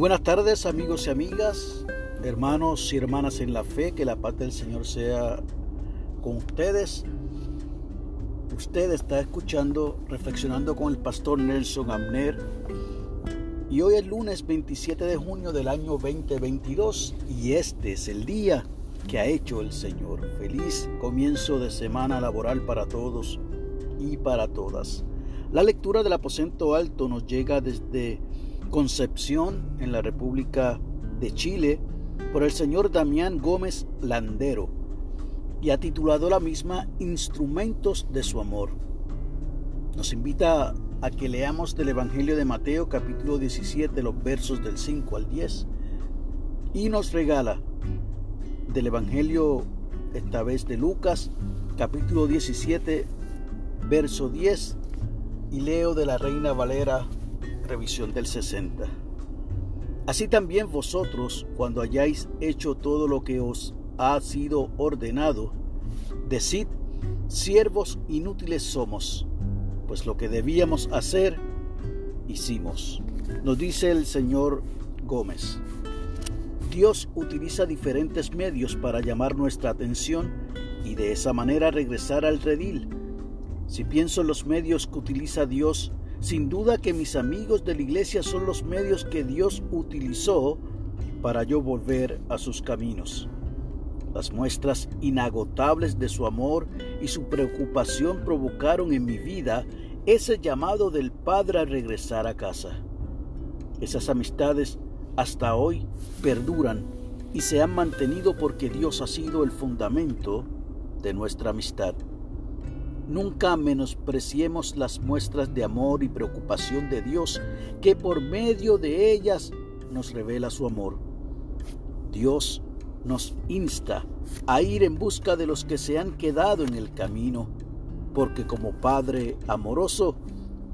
buenas tardes amigos y amigas, hermanos y hermanas en la fe, que la paz del Señor sea con ustedes. Usted está escuchando, reflexionando con el pastor Nelson Amner y hoy es lunes 27 de junio del año 2022 y este es el día que ha hecho el Señor. Feliz comienzo de semana laboral para todos y para todas. La lectura del aposento alto nos llega desde Concepción en la República de Chile por el señor Damián Gómez Landero y ha titulado la misma Instrumentos de su amor. Nos invita a que leamos del Evangelio de Mateo capítulo 17 los versos del 5 al 10 y nos regala del Evangelio esta vez de Lucas capítulo 17 verso 10 y leo de la Reina Valera revisión del 60. Así también vosotros, cuando hayáis hecho todo lo que os ha sido ordenado, decid, siervos inútiles somos, pues lo que debíamos hacer, hicimos. Nos dice el señor Gómez. Dios utiliza diferentes medios para llamar nuestra atención y de esa manera regresar al redil. Si pienso en los medios que utiliza Dios sin duda que mis amigos de la iglesia son los medios que Dios utilizó para yo volver a sus caminos. Las muestras inagotables de su amor y su preocupación provocaron en mi vida ese llamado del Padre a regresar a casa. Esas amistades hasta hoy perduran y se han mantenido porque Dios ha sido el fundamento de nuestra amistad. Nunca menospreciemos las muestras de amor y preocupación de Dios, que por medio de ellas nos revela su amor. Dios nos insta a ir en busca de los que se han quedado en el camino, porque como Padre amoroso,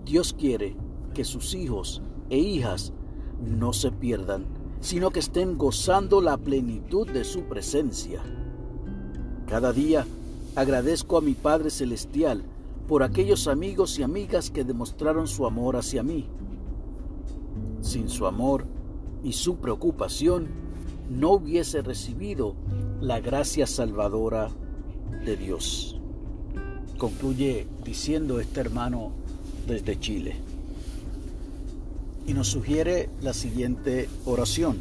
Dios quiere que sus hijos e hijas no se pierdan, sino que estén gozando la plenitud de su presencia. Cada día Agradezco a mi Padre Celestial por aquellos amigos y amigas que demostraron su amor hacia mí. Sin su amor y su preocupación, no hubiese recibido la gracia salvadora de Dios. Concluye diciendo este hermano desde Chile. Y nos sugiere la siguiente oración.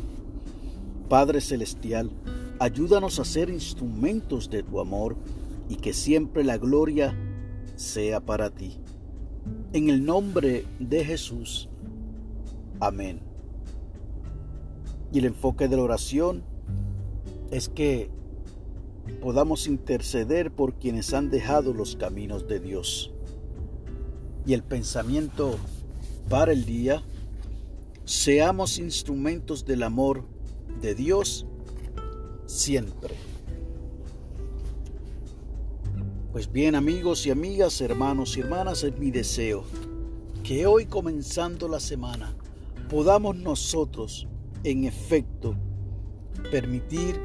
Padre Celestial, ayúdanos a ser instrumentos de tu amor y que siempre la gloria sea para ti. En el nombre de Jesús. Amén. Y el enfoque de la oración es que podamos interceder por quienes han dejado los caminos de Dios. Y el pensamiento para el día, seamos instrumentos del amor de Dios siempre. Pues bien amigos y amigas, hermanos y hermanas, es mi deseo que hoy comenzando la semana podamos nosotros en efecto permitir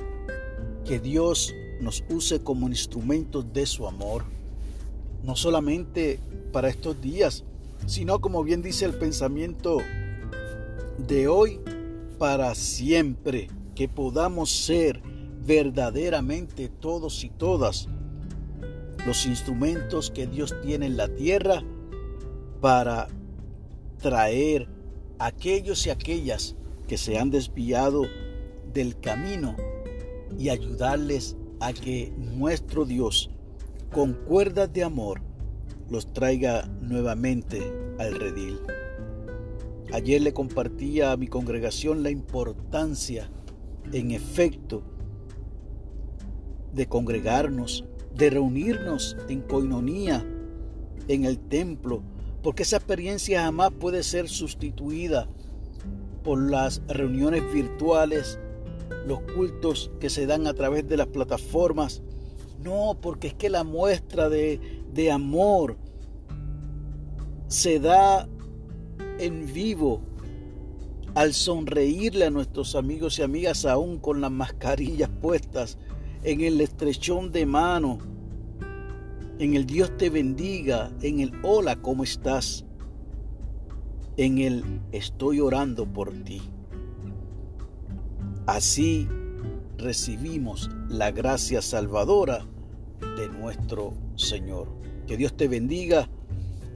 que Dios nos use como instrumentos de su amor, no solamente para estos días, sino como bien dice el pensamiento de hoy, para siempre, que podamos ser verdaderamente todos y todas los instrumentos que Dios tiene en la tierra para traer a aquellos y aquellas que se han desviado del camino y ayudarles a que nuestro Dios, con cuerdas de amor, los traiga nuevamente al redil. Ayer le compartía a mi congregación la importancia, en efecto, de congregarnos de reunirnos en coinonía en el templo, porque esa experiencia jamás puede ser sustituida por las reuniones virtuales, los cultos que se dan a través de las plataformas. No, porque es que la muestra de, de amor se da en vivo al sonreírle a nuestros amigos y amigas aún con las mascarillas puestas en el estrechón de mano, en el Dios te bendiga, en el hola, ¿cómo estás? En el estoy orando por ti. Así recibimos la gracia salvadora de nuestro Señor. Que Dios te bendiga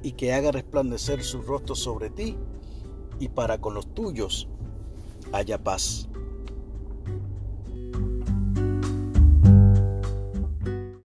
y que haga resplandecer su rostro sobre ti y para con los tuyos haya paz.